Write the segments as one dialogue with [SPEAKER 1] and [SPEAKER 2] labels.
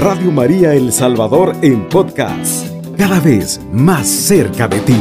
[SPEAKER 1] Radio María El Salvador en podcast, cada vez más cerca de ti.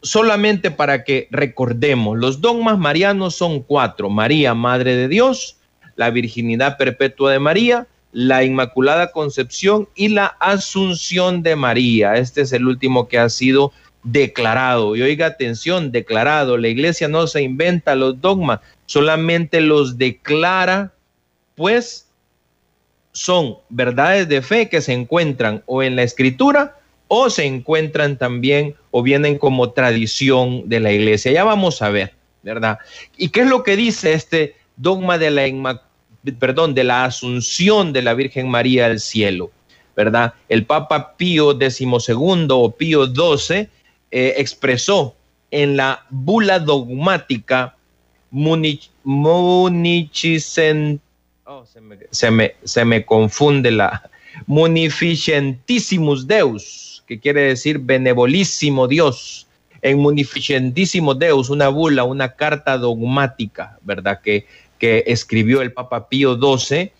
[SPEAKER 2] Solamente para que recordemos, los dogmas marianos son cuatro. María, Madre de Dios, la virginidad perpetua de María, la Inmaculada Concepción y la Asunción de María. Este es el último que ha sido declarado. Y oiga, atención, declarado. La iglesia no se inventa los dogmas, solamente los declara, pues son verdades de fe que se encuentran o en la escritura o se encuentran también o vienen como tradición de la iglesia. Ya vamos a ver, ¿verdad? ¿Y qué es lo que dice este dogma de la de la asunción de la Virgen María al cielo? ¿Verdad? El Papa Pío XII o Pío XII eh, expresó en la bula dogmática Municicent, oh, se, me, se, me, se me confunde la Munificentissimus Deus, que quiere decir benevolísimo Dios. En Munificentissimus Deus, una bula, una carta dogmática, ¿verdad? Que, que escribió el Papa Pío XII,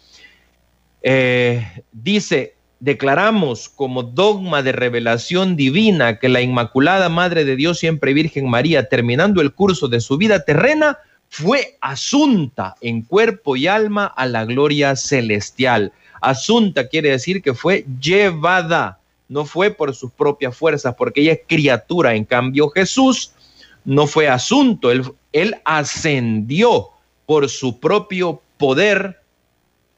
[SPEAKER 2] eh, dice declaramos como dogma de revelación divina que la Inmaculada Madre de Dios, siempre Virgen María, terminando el curso de su vida terrena, fue asunta en cuerpo y alma a la gloria celestial. Asunta quiere decir que fue llevada, no fue por sus propias fuerzas, porque ella es criatura. En cambio, Jesús no fue asunto, él, ascendió por su propio poder,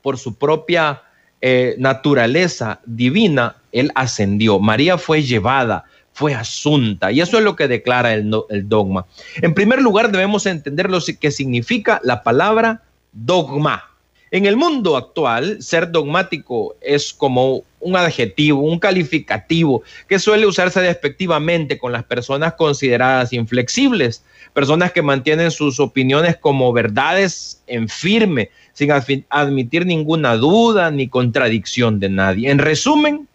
[SPEAKER 2] por su propia eh, naturaleza divina, él ascendió. María fue llevada, fue asunta. Y eso es lo que declara el, dogma. En primer lugar, debemos entender lo que significa la palabra dogma. En el mundo actual, ser dogmático es como un adjetivo, un calificativo que suele usarse despectivamente con las personas consideradas inflexibles, personas que mantienen sus opiniones como verdades en firme, sin admitir ninguna duda ni contradicción de nadie. En resumen,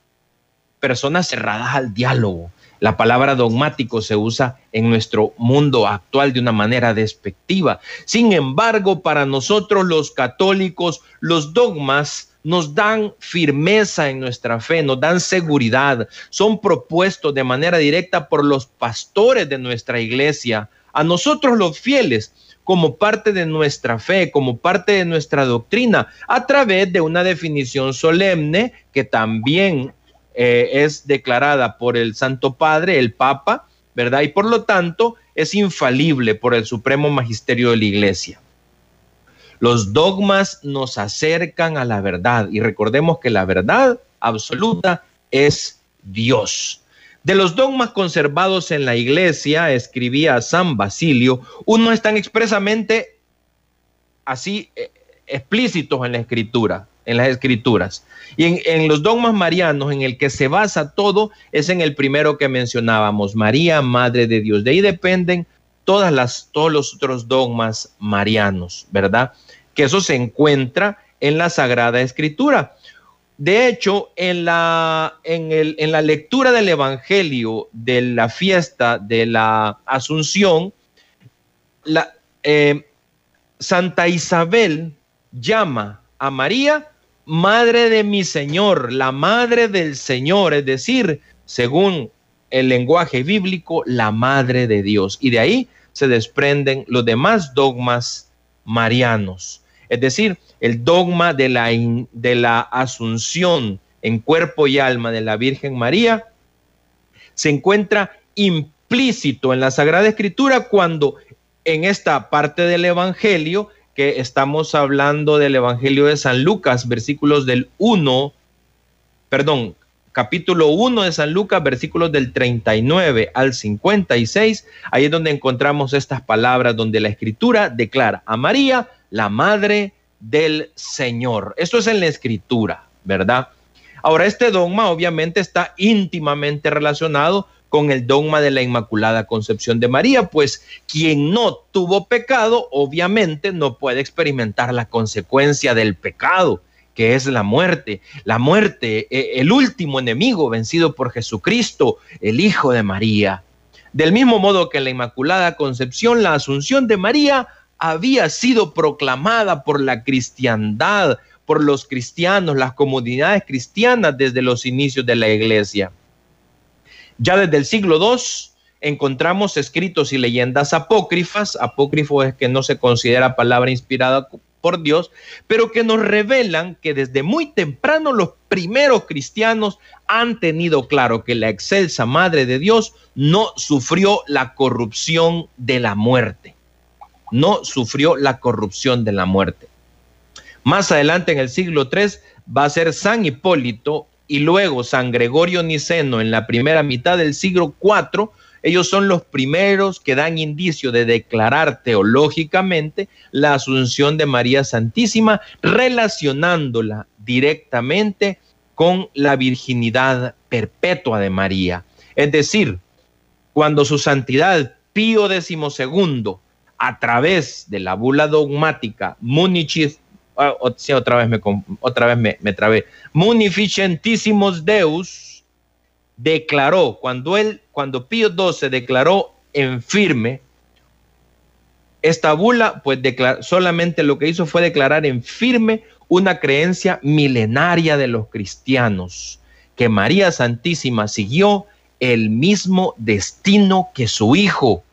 [SPEAKER 2] personas cerradas al diálogo. La palabra dogmático se usa en nuestro mundo actual de una manera despectiva. Sin embargo, para nosotros los católicos, los dogmas nos dan firmeza en nuestra fe, nos dan seguridad, son propuestos de manera directa por los pastores de nuestra iglesia. A nosotros los fieles como parte de nuestra fe, como parte de nuestra doctrina, a través de una definición solemne que también eh, es declarada por el Santo Padre, el Papa, ¿verdad? Y por lo tanto es infalible por el Supremo Magisterio de la Iglesia. Los dogmas nos acercan a la verdad y recordemos que la verdad absoluta es Dios. De los dogmas conservados en la iglesia, escribía San Basilio, uno están expresamente así eh, explícitos en la escritura, en las escrituras. Y en, los dogmas marianos, en el que se basa todo, es en el primero que mencionábamos, María, Madre de Dios. De ahí dependen todas las, todos los otros dogmas marianos, ¿verdad? Que eso se encuentra en la Sagrada Escritura. De hecho, en la, en, la lectura del Evangelio de la fiesta de la Asunción, la, eh, Santa Isabel llama a María Madre de mi Señor, la Madre del Señor, es decir, según el lenguaje bíblico, la Madre de Dios. Y de ahí se desprenden los demás dogmas marianos. Es decir, el dogma de la, de la asunción en cuerpo y alma de la Virgen María se encuentra implícito en la Sagrada Escritura cuando en esta parte del Evangelio, que estamos hablando del Evangelio de San Lucas, versículos del 1, perdón, capítulo 1 de San Lucas, versículos del 39 al 56, ahí es donde encontramos estas palabras donde la escritura declara a María la madre del Señor. Esto es en la escritura, ¿verdad? Ahora, este dogma obviamente está íntimamente relacionado con el dogma de la Inmaculada Concepción de María, pues quien no tuvo pecado, obviamente no puede experimentar la consecuencia del pecado, que es la muerte. La muerte, e, el último enemigo vencido por Jesucristo, el Hijo de María. Del mismo modo que la Inmaculada Concepción, la Asunción de María había sido proclamada por la cristiandad, por los cristianos, las comunidades cristianas desde los inicios de la iglesia. Ya desde el siglo II encontramos escritos y leyendas apócrifas, apócrifo es que no se considera palabra inspirada por Dios, pero que nos revelan que desde muy temprano los primeros cristianos han tenido claro que la excelsa Madre de Dios no sufrió la corrupción de la muerte, no sufrió la corrupción de la muerte. Más adelante en el siglo III va a ser San Hipólito y luego San Gregorio Niceno en la primera mitad del siglo IV ellos son los primeros que dan indicio de declarar teológicamente la asunción de María Santísima, relacionándola directamente con la virginidad perpetua de María. Es decir, cuando su santidad Pío XII, a través de la bula dogmática Munichis, ah, otra vez me, otra vez me, trabé, Munificentissimos Deus, declaró, cuando él, cuando Pío XII declaró en firme, esta bula, pues solamente lo que hizo fue declarar en firme una creencia milenaria de los cristianos, que María Santísima siguió el mismo destino que su hijo.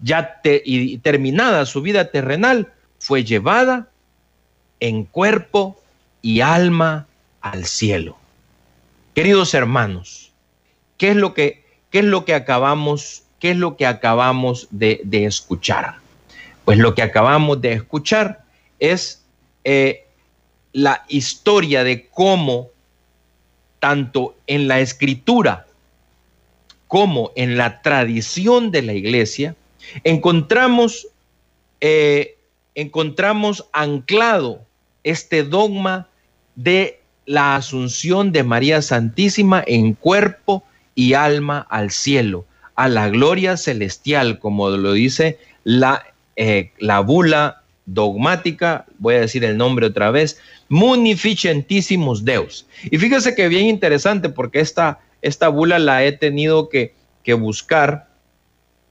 [SPEAKER 2] Ya y terminada su vida terrenal, fue llevada en cuerpo y alma al cielo. Queridos hermanos, ¿qué es lo que, qué es lo que acabamos, qué es lo que acabamos de, escuchar? Pues lo que acabamos de escuchar es eh, la historia de cómo tanto en la escritura como en la tradición de la iglesia encontramos, eh, encontramos anclado este dogma de la asunción de María Santísima en cuerpo y alma al cielo, a la gloria celestial, como lo dice la, eh, la bula dogmática, voy a decir el nombre otra vez, Munificentissimus Deus. Y fíjese que bien interesante porque esta, esta bula la he tenido que, buscar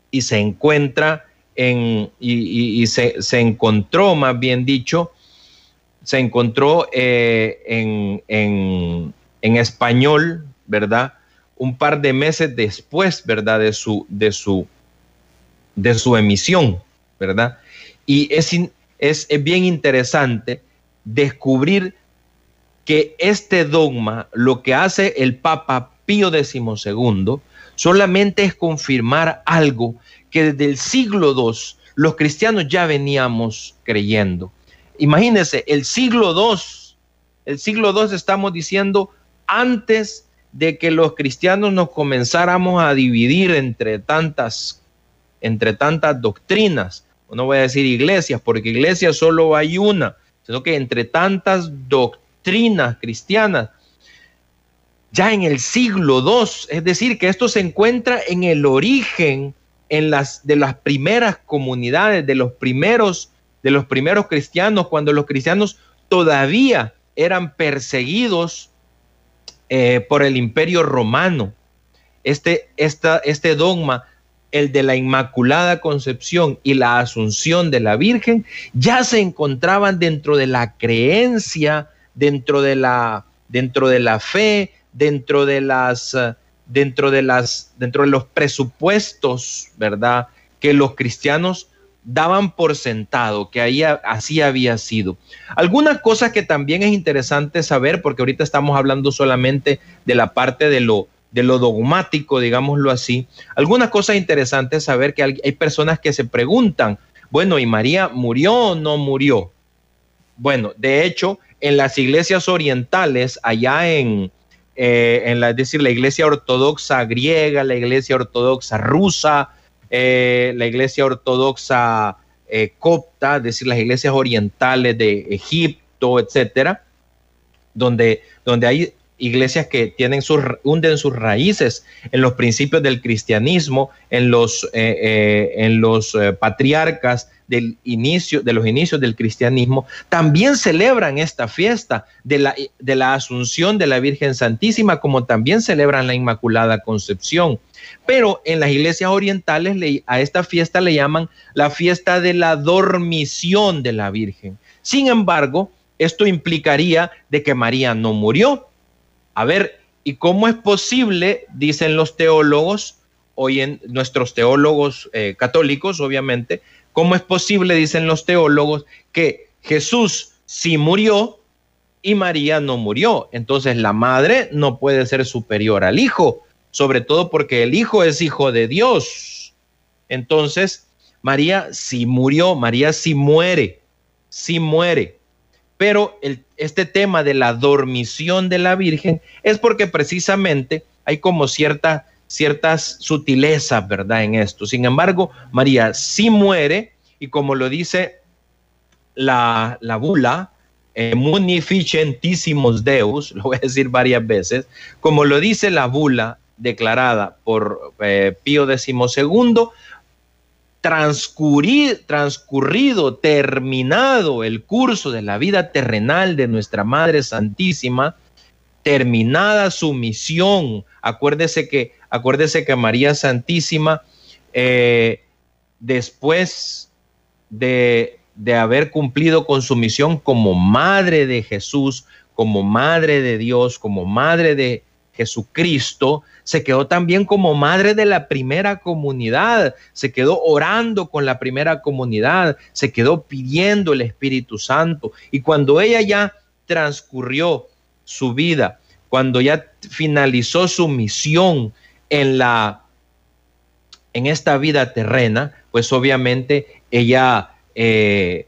[SPEAKER 2] y se encuentra en, y, se, se, encontró, más bien dicho, se encontró eh, en, español, ¿verdad? Un par de meses después, ¿verdad? De su, de su, de su emisión, ¿verdad? Y es, es, es bien interesante descubrir que este dogma, lo que hace el Papa Pío XII, solamente es confirmar algo que desde el siglo II los cristianos ya veníamos creyendo Imagínense, el siglo II, el siglo II estamos diciendo antes de que los cristianos nos comenzáramos a dividir entre tantas, entre tantas doctrinas. No voy a decir iglesias, porque iglesias solo hay una, sino que entre tantas doctrinas cristianas, ya en el siglo II, es decir, que esto se encuentra en el origen en las, de las primeras comunidades, de los primeros de los primeros cristianos, cuando los cristianos todavía eran perseguidos eh, por el imperio romano. Este, este dogma, el de la Inmaculada Concepción y la Asunción de la Virgen, ya se encontraban dentro de la creencia, dentro de la, dentro de la fe, dentro de las, dentro de las, dentro de los presupuestos, ¿verdad? Que los cristianos daban por sentado que así había sido. Algunas cosas que también es interesante saber, porque ahorita estamos hablando solamente de la parte de lo, de lo dogmático, digámoslo así. Algunas cosas interesantes saber que hay, personas que se preguntan, bueno, ¿y María murió o no murió? Bueno, de hecho, en las iglesias orientales, allá en, eh, en la, es decir, la iglesia ortodoxa griega, la iglesia ortodoxa rusa, eh, la iglesia ortodoxa eh, copta, es decir, las iglesias orientales de Egipto, etcétera, donde, donde hay iglesias que tienen sus, hunden sus raíces en los principios del cristianismo, en los, eh, eh, en los eh, patriarcas del inicio, de los inicios del cristianismo, también celebran esta fiesta de la, de la Asunción de la Virgen Santísima, como también celebran la Inmaculada Concepción. Pero en las iglesias orientales a esta fiesta le llaman la fiesta de la dormición de la Virgen. Sin embargo, esto implicaría de que María no murió. A ver, ¿y cómo es posible, dicen los teólogos, hoy en nuestros teólogos eh, católicos, obviamente, cómo es posible, dicen los teólogos, que Jesús sí murió y María no murió? Entonces la madre no puede ser superior al hijo, sobre todo porque el hijo es hijo de Dios. Entonces, María sí murió, María sí muere, sí muere. Pero este tema de la dormición de la Virgen es porque precisamente hay como cierta, ciertas sutilezas, ¿verdad? En esto. Sin embargo, María sí muere y como lo dice la, la bula, eh, Deus, lo voy a decir varias veces, como lo dice la bula declarada por eh, Pío XII, transcurrido, terminado el curso de la vida terrenal de nuestra Madre Santísima, terminada su misión, acuérdese que, acuérdese que María Santísima, eh, después de, de haber cumplido con su misión como madre de Jesús, como madre de Dios, como madre de Jesucristo, se quedó también como madre de la primera comunidad, se quedó orando con la primera comunidad, se quedó pidiendo el Espíritu Santo. Y cuando ella ya transcurrió su vida, cuando ya finalizó su misión en la en esta vida terrena, pues obviamente ella eh,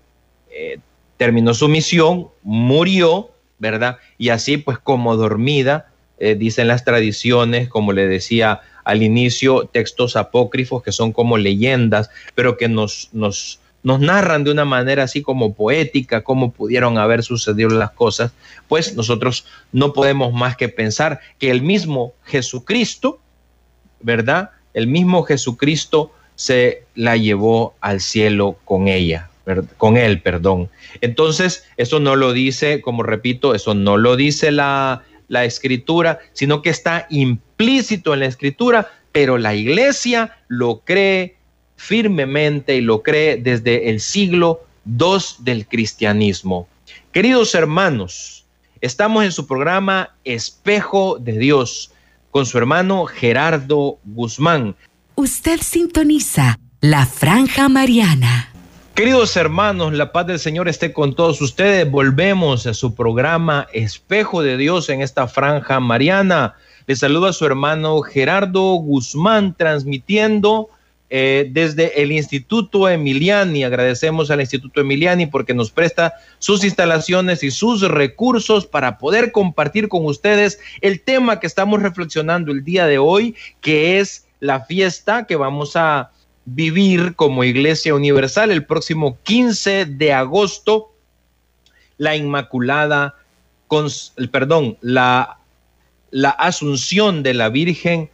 [SPEAKER 2] eh, terminó su misión, murió, ¿verdad? Y así pues como dormida, eh, dicen las tradiciones, como le decía al inicio, textos apócrifos que son como leyendas, pero que nos, nos, nos narran de una manera así como poética cómo pudieron haber sucedido las cosas, pues nosotros no podemos más que pensar que el mismo Jesucristo, ¿verdad? El mismo Jesucristo se la llevó al cielo con ella, con él, perdón. Entonces, eso no lo dice, como repito, eso no lo dice la, la escritura, sino que está implícito en la escritura, pero la iglesia lo cree firmemente y lo cree desde el siglo II del cristianismo. Queridos hermanos, estamos en su programa Espejo de Dios con su hermano Gerardo Guzmán.
[SPEAKER 3] Usted sintoniza la franja mariana.
[SPEAKER 2] Queridos hermanos, la paz del Señor esté con todos ustedes. Volvemos a su programa Espejo de Dios en esta franja mariana. Les a su hermano Gerardo Guzmán transmitiendo eh, desde el Instituto Emiliani. Agradecemos al Instituto Emiliani porque nos presta sus instalaciones y sus recursos para poder compartir con ustedes el tema que estamos reflexionando el día de hoy, que es la fiesta que vamos a vivir como Iglesia Universal el próximo 15 de agosto, la Inmaculada, perdón, la, la Asunción de la Virgen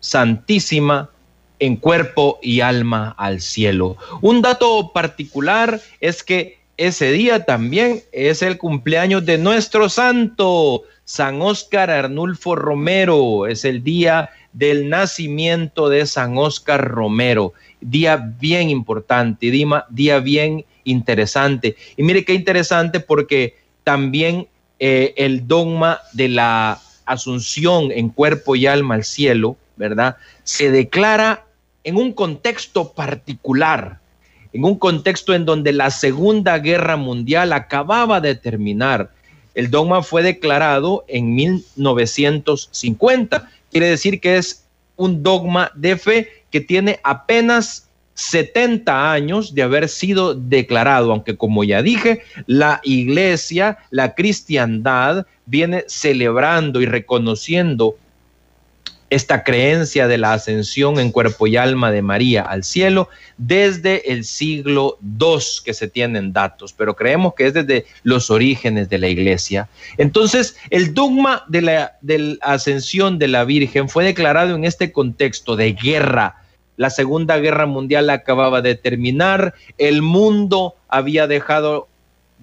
[SPEAKER 2] Santísima en cuerpo y alma al cielo. Un dato particular es que ese día también es el cumpleaños de nuestro santo, San Óscar Arnulfo Romero. Es el día del nacimiento de San Óscar Romero. Día bien importante, día, bien interesante. Y mire qué interesante porque también eh, el dogma de la asunción en cuerpo y alma al cielo, ¿verdad? Se declara en un contexto particular, en un contexto en donde la Segunda Guerra Mundial acababa de terminar. El dogma fue declarado en 1950 quiere decir que es un dogma de fe que tiene apenas 70 años de haber sido declarado, aunque como ya dije, la iglesia, la cristiandad viene celebrando y reconociendo esta creencia de la ascensión en cuerpo y alma de María al cielo desde el siglo II que se tienen datos, pero creemos que es desde los orígenes de la iglesia. Entonces, el dogma de la, de la ascensión de la Virgen fue declarado en este contexto de guerra. La Segunda Guerra Mundial acababa de terminar, el mundo había dejado,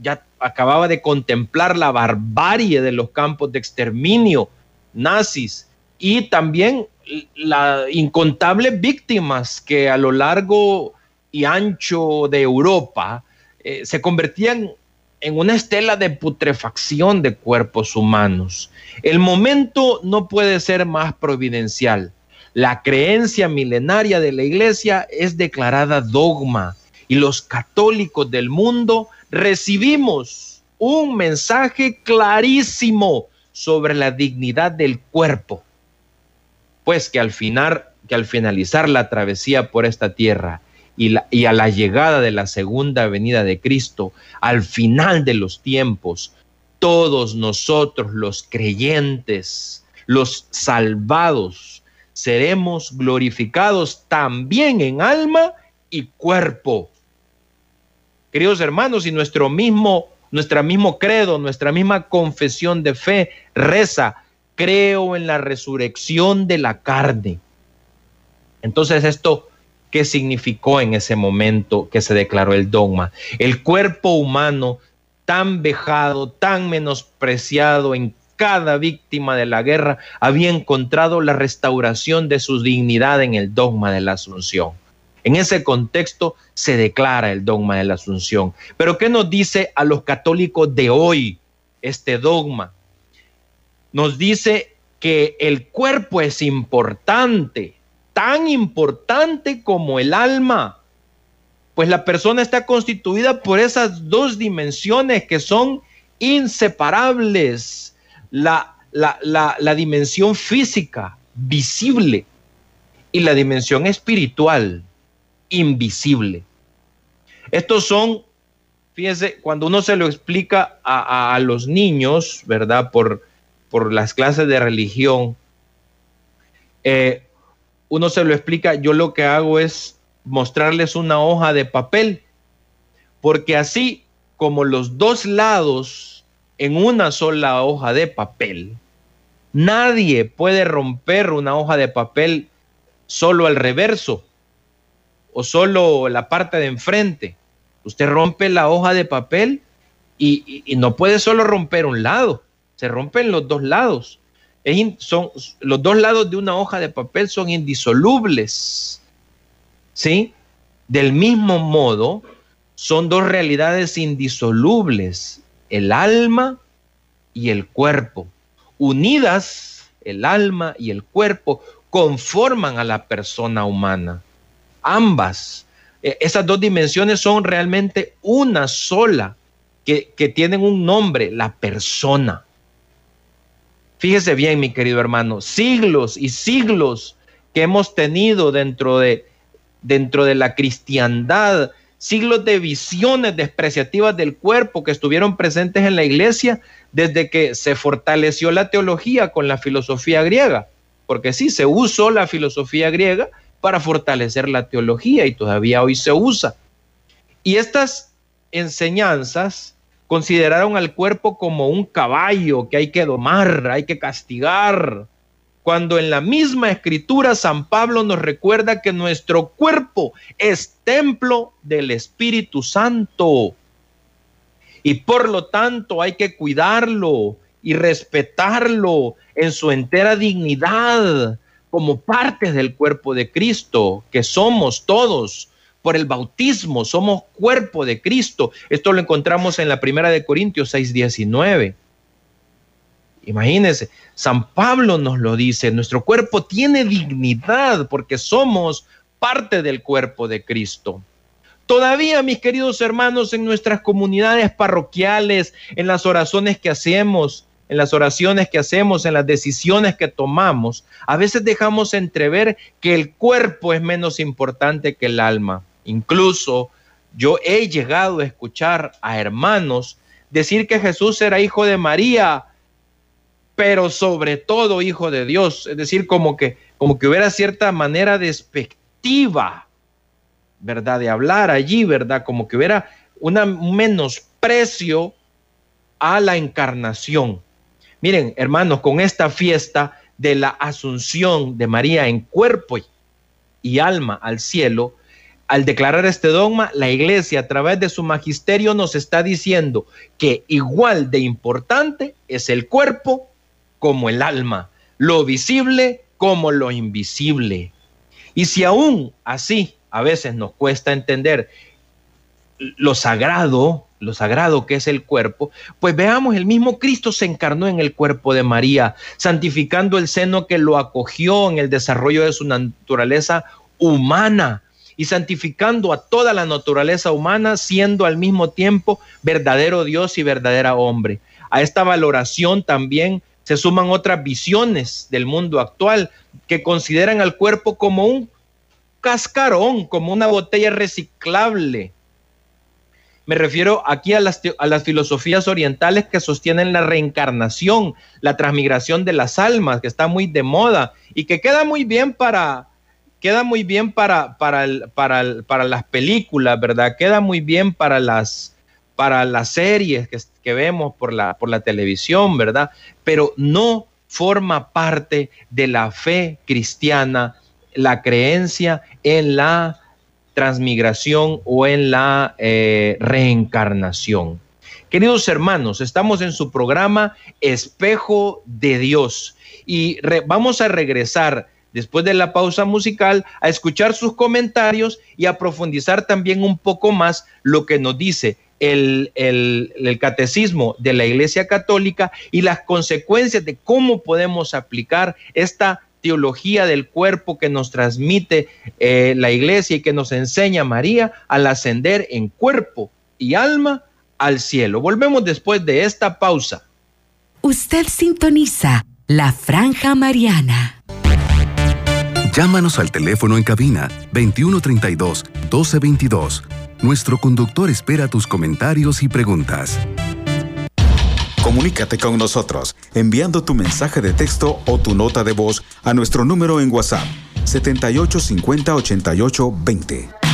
[SPEAKER 2] ya acababa de contemplar la barbarie de los campos de exterminio nazis y también las incontables víctimas que a lo largo y ancho de Europa eh, se convertían en una estela de putrefacción de cuerpos humanos. El momento no puede ser más providencial. La creencia milenaria de la iglesia es declarada dogma y los católicos del mundo recibimos un mensaje clarísimo sobre la dignidad del cuerpo pues que al final, que al finalizar la travesía por esta tierra y, y a la llegada de la segunda venida de Cristo, al final de los tiempos, todos nosotros los creyentes, los salvados, seremos glorificados también en alma y cuerpo. Queridos hermanos, y nuestro mismo, nuestra mismo credo, nuestra misma confesión de fe reza, creo en la resurrección de la carne. Entonces, esto, ¿qué significó en ese momento que se declaró el dogma? El cuerpo humano tan vejado, tan menospreciado en cada víctima de la guerra, había encontrado la restauración de su dignidad en el dogma de la Asunción. En ese contexto se declara el dogma de la Asunción. Pero ¿qué nos dice a los católicos de hoy este dogma? Nos dice que el cuerpo es importante, tan importante como el alma, pues la persona está constituida por esas dos dimensiones que son inseparables. La, la, dimensión física, visible, y la dimensión espiritual, invisible. Estos son, fíjense, cuando uno se lo explica a, a los niños, ¿verdad? Por, por las clases de religión, eh, uno se lo explica, yo lo que hago es mostrarles una hoja de papel, porque así como los dos lados en una sola hoja de papel, nadie puede romper una hoja de papel solo al reverso o solo la parte de enfrente. Usted rompe la hoja de papel y, y no puede solo romper un lado se rompen los dos lados. son, los dos lados de una hoja de papel son indisolubles. ¿Sí? Del mismo modo, son dos realidades indisolubles, el alma y el cuerpo. Unidas, el alma y el cuerpo conforman a la persona humana. Ambas, e, esas dos dimensiones son realmente una sola, que, que tienen un nombre, la persona. Fíjese bien, mi querido hermano, siglos y siglos que hemos tenido dentro de, dentro de la cristiandad, siglos de visiones despreciativas del cuerpo que estuvieron presentes en la iglesia desde que se fortaleció la teología con la filosofía griega, porque sí, se usó la filosofía griega para fortalecer la teología y todavía hoy se usa. Y estas enseñanzas consideraron al cuerpo como un caballo que hay que domar, hay que castigar. Cuando en la misma escritura San Pablo nos recuerda que nuestro cuerpo es templo del Espíritu Santo. Y por lo tanto hay que cuidarlo y respetarlo en su entera dignidad como parte del cuerpo de Cristo, que somos todos por el bautismo, somos cuerpo de Cristo. Esto lo encontramos en la primera de Corintios 6:19. Imagínense, San Pablo nos lo dice, nuestro cuerpo tiene dignidad porque somos parte del cuerpo de Cristo. Todavía, mis queridos hermanos, en nuestras comunidades parroquiales, en las oraciones que hacemos, en las oraciones que hacemos, en las decisiones que tomamos, a veces dejamos entrever que el cuerpo es menos importante que el alma. Incluso yo he llegado a escuchar a hermanos decir que Jesús era hijo de María, pero sobre todo hijo de Dios. Es decir, como que como que hubiera cierta manera despectiva, ¿verdad? De hablar allí, ¿verdad? Como que hubiera una, un menosprecio a la encarnación. Miren, hermanos, con esta fiesta de la asunción de María en cuerpo y alma al cielo, al declarar este dogma, la iglesia a través de su magisterio nos está diciendo que igual de importante es el cuerpo como el alma, lo visible como lo invisible. Y si aún así a veces nos cuesta entender lo sagrado, lo sagrado que es el cuerpo, pues veamos, el mismo Cristo se encarnó en el cuerpo de María, santificando el seno que lo acogió en el desarrollo de su naturaleza humana y santificando a toda la naturaleza humana, siendo al mismo tiempo verdadero Dios y verdadera hombre. A esta valoración también se suman otras visiones del mundo actual que consideran al cuerpo como un cascarón, como una botella reciclable. Me refiero aquí a las, a las, filosofías orientales que sostienen la reencarnación, la transmigración de las almas, que está muy de moda y que queda muy bien para, queda muy bien para, para, para, para las películas, ¿verdad? Queda muy bien para las, para las series que, que, vemos por la, por la televisión, ¿verdad? Pero no forma parte de la fe cristiana la creencia en la transmigración o en la eh, reencarnación. Queridos hermanos, estamos en su programa Espejo de Dios y vamos a regresar después de la pausa musical, a escuchar sus comentarios y a profundizar también un poco más lo que nos dice el, el, catecismo de la Iglesia Católica y las consecuencias de cómo podemos aplicar esta teología del cuerpo que nos transmite eh, la Iglesia y que nos enseña María al ascender en cuerpo y alma al cielo. Volvemos después de esta pausa.
[SPEAKER 3] Usted sintoniza la franja mariana.
[SPEAKER 1] Llámanos al teléfono en cabina 2132 1222. Nuestro conductor espera tus comentarios y preguntas. Comunícate con nosotros enviando tu mensaje de texto o tu nota de voz a nuestro número en WhatsApp 7850 88 20.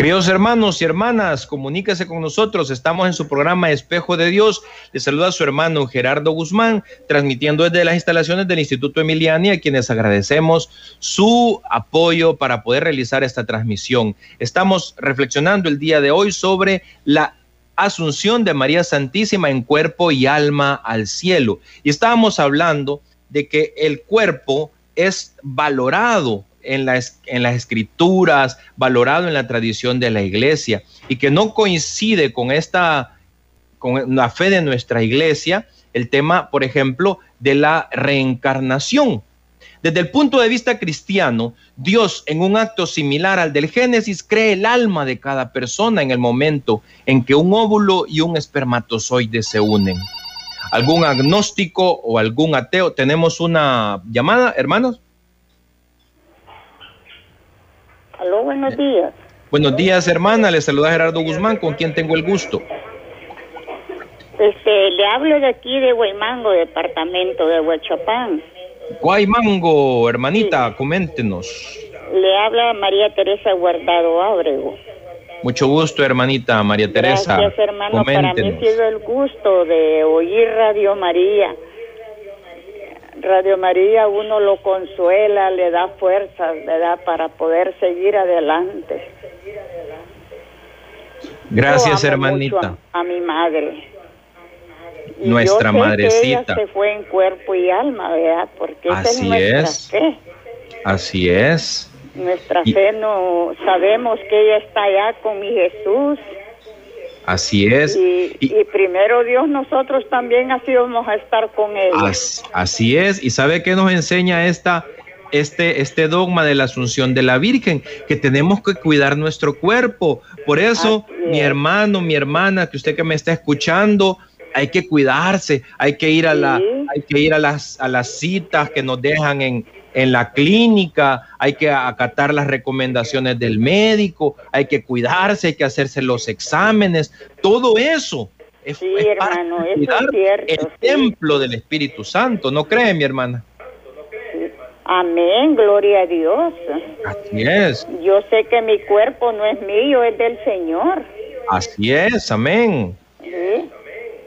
[SPEAKER 2] Queridos hermanos y hermanas, comuníquese con nosotros. Estamos en su programa Espejo de Dios. Le saluda su hermano Gerardo Guzmán, transmitiendo desde las instalaciones del Instituto Emiliani, a quienes agradecemos su apoyo para poder realizar esta transmisión. Estamos reflexionando el día de hoy sobre la asunción de María Santísima en cuerpo y alma al cielo. Y estábamos hablando de que el cuerpo es valorado en, en las escrituras, valorado en la tradición de la iglesia y que no coincide con esta, con la fe de nuestra iglesia, el tema, por ejemplo, de la reencarnación. Desde el punto de vista cristiano, Dios en un acto similar al del Génesis cree el alma de cada persona en el momento en que un óvulo y un espermatozoide se unen. ¿Algún agnóstico o algún ateo? ¿Tenemos una llamada, hermanos?
[SPEAKER 4] Aló, buenos días.
[SPEAKER 2] Buenos días, hermana. Le saluda Gerardo Guzmán, con quien tengo el gusto.
[SPEAKER 4] Este, le hablo de aquí de Guaymango, departamento de Huachapán.
[SPEAKER 2] Guaymango, hermanita, coméntenos.
[SPEAKER 4] Le habla María Teresa Guardado Ábrego.
[SPEAKER 2] Mucho gusto, hermanita María Teresa.
[SPEAKER 4] Gracias, hermano. Para mí ha sido el gusto de oír Radio María Radio María uno lo consuela, le da fuerzas, da Para poder seguir adelante.
[SPEAKER 2] Gracias, hermanita.
[SPEAKER 4] A, mi madre.
[SPEAKER 2] Nuestra madrecita.
[SPEAKER 4] se fue en cuerpo y alma, ¿verdad? Porque
[SPEAKER 2] Así es nuestra es. fe. Así es.
[SPEAKER 4] Nuestra fe no sabemos que ella está allá con mi Jesús
[SPEAKER 2] Así es.
[SPEAKER 4] Y, primero Dios, nosotros también así vamos a estar con Él.
[SPEAKER 2] Así, es. ¿Y sabe qué nos enseña esta, este, este dogma de la Asunción de la Virgen? Que tenemos que cuidar nuestro cuerpo. Por eso, mi hermano, mi hermana, que usted que me está escuchando, hay que cuidarse, hay que ir a, la, hay que ir a, las, a las citas que nos dejan en, en la clínica, hay que acatar las recomendaciones del médico, hay que cuidarse, hay que hacerse los exámenes, todo eso.
[SPEAKER 4] Es, sí, hermano, es
[SPEAKER 2] el templo del Espíritu Santo, ¿no cree mi hermana?
[SPEAKER 4] Amén, gloria a Dios.
[SPEAKER 2] Así es.
[SPEAKER 4] Yo sé que mi cuerpo no es mío, es del Señor.
[SPEAKER 2] Así es, amén.
[SPEAKER 4] Sí,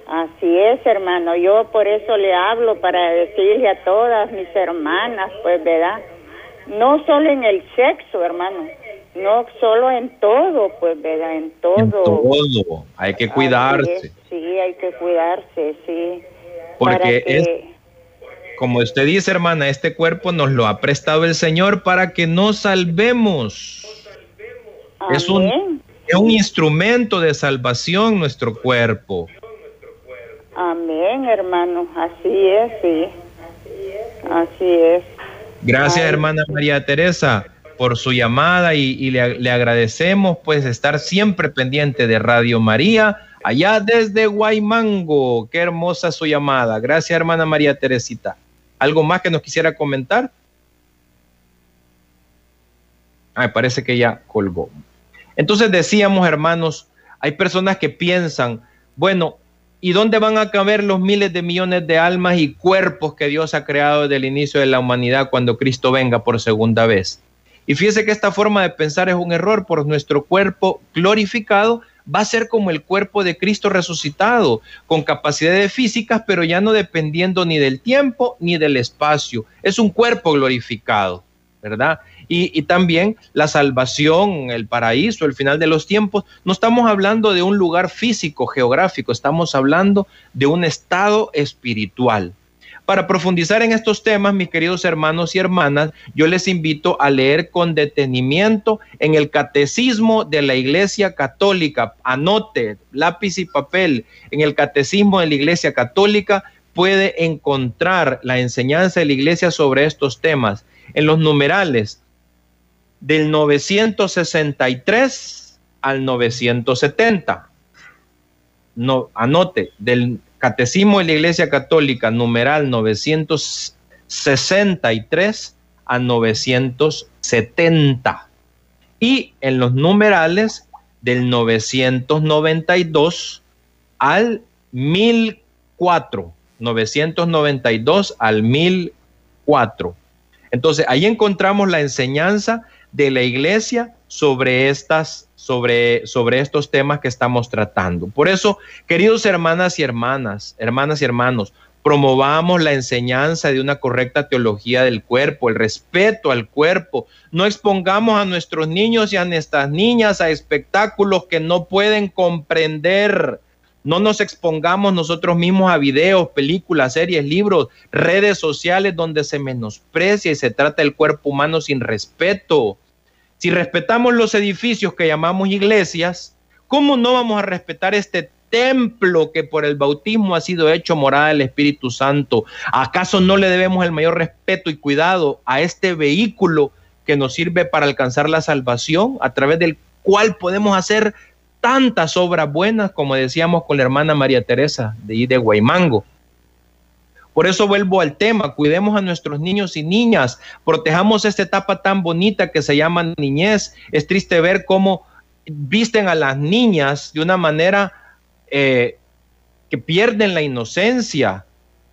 [SPEAKER 4] así es, hermano. Yo por eso le hablo para decirle a todas mis hermanas, pues, ¿verdad? No solo en el sexo, hermano, no solo en todo, pues, ¿verdad? En todo. En
[SPEAKER 2] todo. Hay que cuidarse.
[SPEAKER 4] Sí, hay que cuidarse, sí.
[SPEAKER 2] Porque es, como usted dice, hermana, este cuerpo nos lo ha prestado el Señor para que nos salvemos. Es un, es un instrumento de salvación nuestro cuerpo.
[SPEAKER 4] Amén, hermano. Así es, sí. Así es.
[SPEAKER 2] Gracias, hermana María Teresa, por su llamada y, le, le, agradecemos pues estar siempre pendiente de Radio María, allá desde Guaymango. Qué hermosa su llamada. Gracias, hermana María Teresita. ¿Algo más que nos quisiera comentar? Ah, parece que ya colgó. Entonces decíamos, hermanos, hay personas que piensan, bueno, ¿Y dónde van a caber los miles de millones de almas y cuerpos que Dios ha creado desde el inicio de la humanidad cuando Cristo venga por segunda vez? Y fíjese que esta forma de pensar es un error, por nuestro cuerpo glorificado va a ser como el cuerpo de Cristo resucitado, con capacidades físicas, pero ya no dependiendo ni del tiempo ni del espacio. Es un cuerpo glorificado, ¿verdad? y, también la salvación, el paraíso, el final de los tiempos. No estamos hablando de un lugar físico, geográfico, estamos hablando de un estado espiritual. Para profundizar en estos temas, mis queridos hermanos y hermanas, yo les invito a leer con detenimiento en el Catecismo de la Iglesia Católica. Anote lápiz y papel. En el Catecismo de la Iglesia Católica puede encontrar la enseñanza de la Iglesia sobre estos temas. En los numerales del 963 al 970. No, anote, del Catecismo de la Iglesia Católica, numeral 963 a 970. Y en los numerales del 992 al 1004. 992 al 1004. Entonces, ahí encontramos la enseñanza de la iglesia sobre estas sobre, sobre estos temas que estamos tratando. Por eso, queridos hermanas y hermanas, hermanas y hermanos, promovamos la enseñanza de una correcta teología del cuerpo, el respeto al cuerpo. No expongamos a nuestros niños y a nuestras niñas a espectáculos que no pueden comprender. No nos expongamos nosotros mismos a videos, películas, series, libros, redes sociales donde se menosprecia y se trata el cuerpo humano sin respeto. Si respetamos los edificios que llamamos iglesias, ¿cómo no vamos a respetar este templo que por el bautismo ha sido hecho morada del Espíritu Santo? ¿Acaso no le debemos el mayor respeto y cuidado a este vehículo que nos sirve para alcanzar la salvación, a través del cual podemos hacer tantas obras buenas, como decíamos con la hermana María Teresa de, de Guaymango? Por eso vuelvo al tema, cuidemos a nuestros niños y niñas, protejamos esta etapa tan bonita que se llama niñez. Es triste ver cómo visten a las niñas de una manera eh, que pierden la inocencia,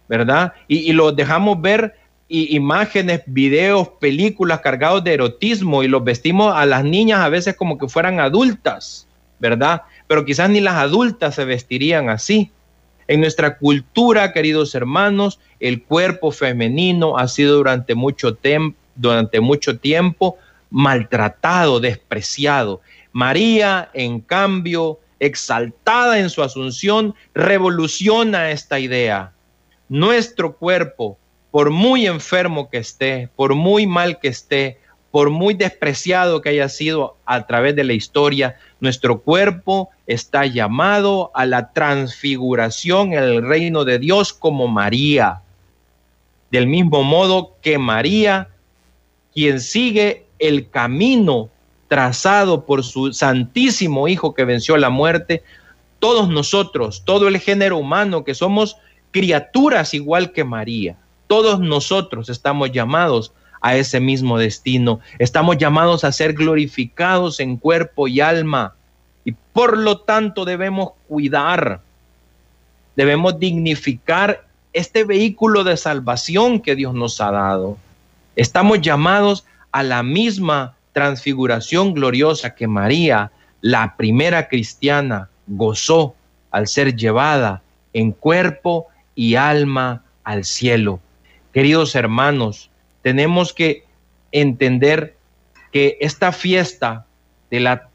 [SPEAKER 2] ¿verdad? Y, los dejamos ver imágenes, videos, películas cargados de erotismo y los vestimos a las niñas a veces como que fueran adultas, ¿verdad? Pero quizás ni las adultas se vestirían así. En nuestra cultura, queridos hermanos, el cuerpo femenino ha sido durante mucho, durante mucho tiempo maltratado, despreciado. María, en cambio, exaltada en su asunción, revoluciona esta idea. Nuestro cuerpo, por muy enfermo que esté, por muy mal que esté, por muy despreciado que haya sido a través de la historia, nuestro cuerpo está llamado a la transfiguración en el reino de Dios como María. Del mismo modo que María, quien sigue el camino trazado por su santísimo Hijo que venció la muerte, todos nosotros, todo el género humano que somos criaturas igual que María, todos nosotros estamos llamados a ese mismo destino. Estamos llamados a ser glorificados en cuerpo y alma y por lo tanto debemos cuidar, debemos dignificar este vehículo de salvación que Dios nos ha dado. Estamos llamados a la misma transfiguración gloriosa que María, la primera cristiana, gozó al ser llevada en cuerpo y alma al cielo. Queridos hermanos, tenemos que entender que esta fiesta de la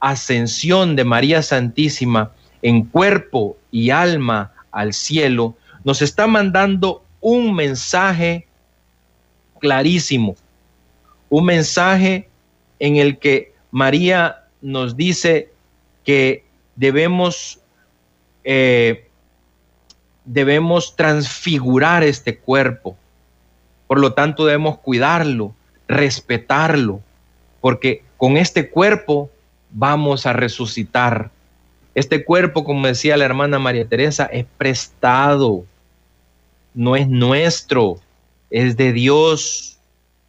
[SPEAKER 2] ascensión de María Santísima en cuerpo y alma al cielo nos está mandando un mensaje clarísimo, un mensaje en el que María nos dice que debemos, eh, debemos transfigurar este cuerpo. Por lo tanto, debemos cuidarlo, respetarlo, porque con este cuerpo vamos a resucitar. Este cuerpo, como decía la hermana María Teresa, es prestado, no es nuestro, es de Dios.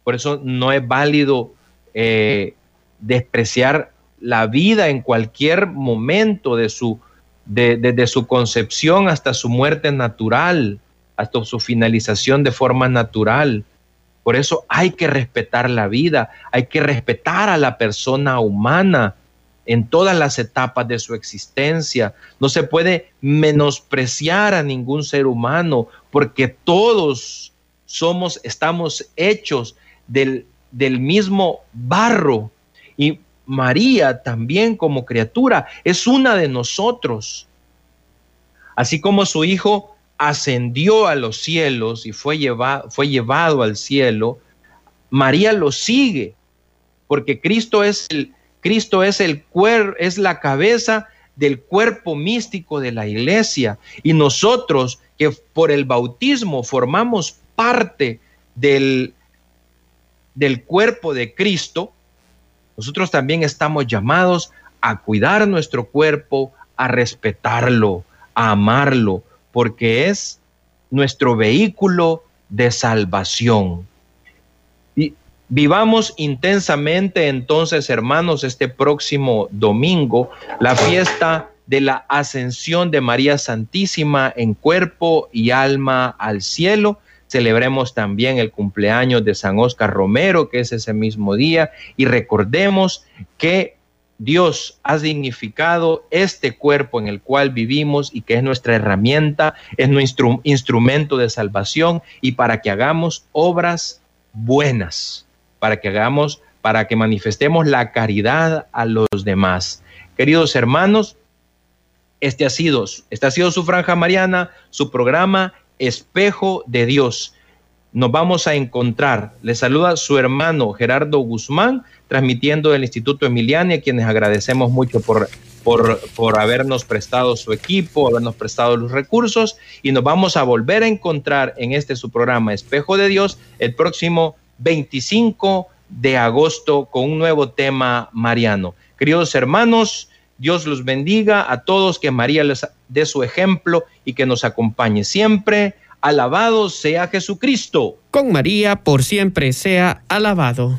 [SPEAKER 2] Por eso no es válido eh, despreciar la vida en cualquier momento de su, desde su concepción hasta su muerte natural, hasta su finalización de forma natural. Por eso hay que respetar la vida, hay que respetar a la persona humana en todas las etapas de su existencia. No se puede menospreciar a ningún ser humano porque todos somos, estamos hechos del, del mismo barro. Y María también como criatura es una de nosotros. Así como su hijo ascendió a los cielos y fue, llevado, fue llevado al cielo, María lo sigue, porque Cristo es el, Cristo es el cuer, es la cabeza del cuerpo místico de la iglesia. Y nosotros que por el bautismo formamos parte del, del cuerpo de Cristo, nosotros también estamos llamados a cuidar nuestro cuerpo, a respetarlo, a amarlo, porque es nuestro vehículo de salvación. Vivamos intensamente entonces, hermanos, este próximo domingo, la fiesta de la ascensión de María Santísima en cuerpo y alma al cielo Celebremos también el cumpleaños de San Oscar Romero, que es ese mismo día, y recordemos que Dios ha dignificado este cuerpo en el cual vivimos y que es nuestra herramienta, es nuestro instrumento de salvación y para que hagamos obras buenas, para que hagamos, para que manifestemos la caridad a los demás. Queridos hermanos, este ha sido, esta ha sido su franja mariana, su programa espejo de Dios. Nos vamos a encontrar. Le saluda su hermano Gerardo Guzmán, transmitiendo del Instituto Emiliani, a quienes agradecemos mucho por, por, por habernos prestado su equipo, habernos prestado los recursos, y nos vamos a volver a encontrar en este su programa Espejo de Dios el próximo 25 de agosto con un nuevo tema mariano. Queridos hermanos, Dios los bendiga a todos, que María les dé su ejemplo y que nos acompañe siempre. Alabado sea Jesucristo.
[SPEAKER 5] Con María por siempre sea alabado.